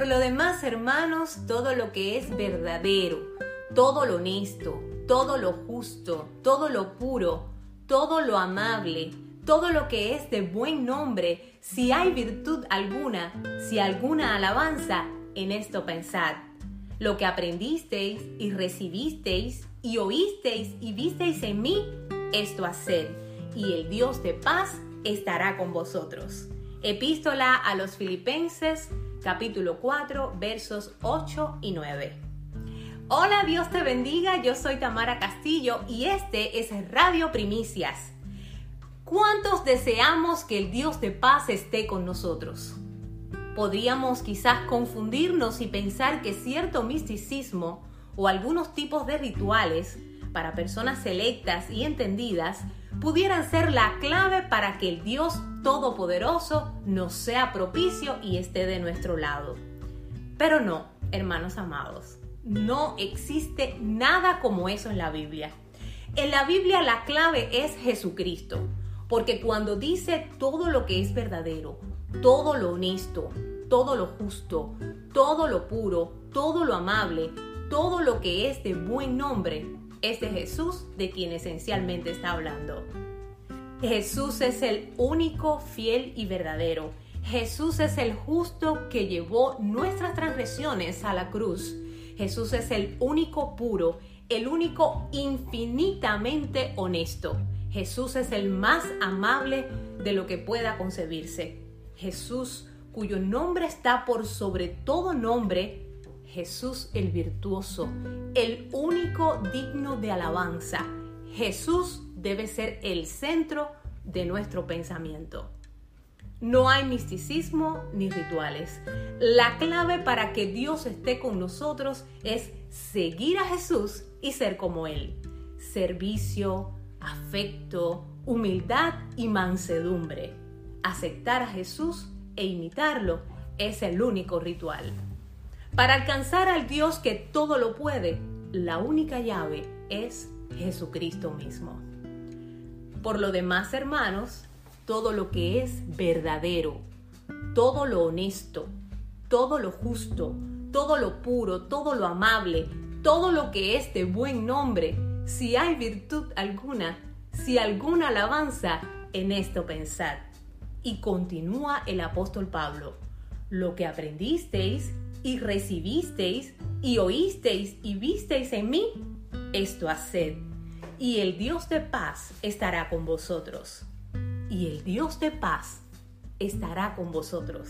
lo demás, hermanos, todo lo que es verdadero, todo lo honesto, todo lo justo, todo lo puro, todo lo amable, todo lo que es de buen nombre, si hay virtud alguna, si alguna alabanza, en esto pensad. Lo que aprendisteis y recibisteis y oísteis y visteis en mí, esto haced, y el Dios de paz estará con vosotros. Epístola a los Filipenses, capítulo 4, versos 8 y 9. Hola, Dios te bendiga, yo soy Tamara Castillo y este es Radio Primicias. ¿Cuántos deseamos que el Dios de paz esté con nosotros? Podríamos quizás confundirnos y pensar que cierto misticismo o algunos tipos de rituales para personas selectas y entendidas pudieran ser la clave para que el Dios Todopoderoso nos sea propicio y esté de nuestro lado. Pero no, hermanos amados, no existe nada como eso en la Biblia. En la Biblia la clave es Jesucristo, porque cuando dice todo lo que es verdadero, todo lo honesto, todo lo justo, todo lo puro, todo lo amable, todo lo que es de buen nombre, es de Jesús de quien esencialmente está hablando. Jesús es el único fiel y verdadero. Jesús es el justo que llevó nuestras transgresiones a la cruz. Jesús es el único puro, el único infinitamente honesto. Jesús es el más amable de lo que pueda concebirse. Jesús, cuyo nombre está por sobre todo nombre, Jesús el virtuoso, el único digno de alabanza. Jesús debe ser el centro de nuestro pensamiento. No hay misticismo ni rituales. La clave para que Dios esté con nosotros es seguir a Jesús y ser como Él. Servicio, afecto, humildad y mansedumbre. Aceptar a Jesús e imitarlo es el único ritual. Para alcanzar al Dios que todo lo puede, la única llave es Jesucristo mismo. Por lo demás, hermanos, todo lo que es verdadero, todo lo honesto, todo lo justo, todo lo puro, todo lo amable, todo lo que es de buen nombre, si hay virtud alguna, si alguna alabanza, en esto pensad. Y continúa el apóstol Pablo, lo que aprendisteis y recibisteis y oísteis y visteis en mí, esto haced, y el Dios de paz estará con vosotros. Y el Dios de paz estará con vosotros.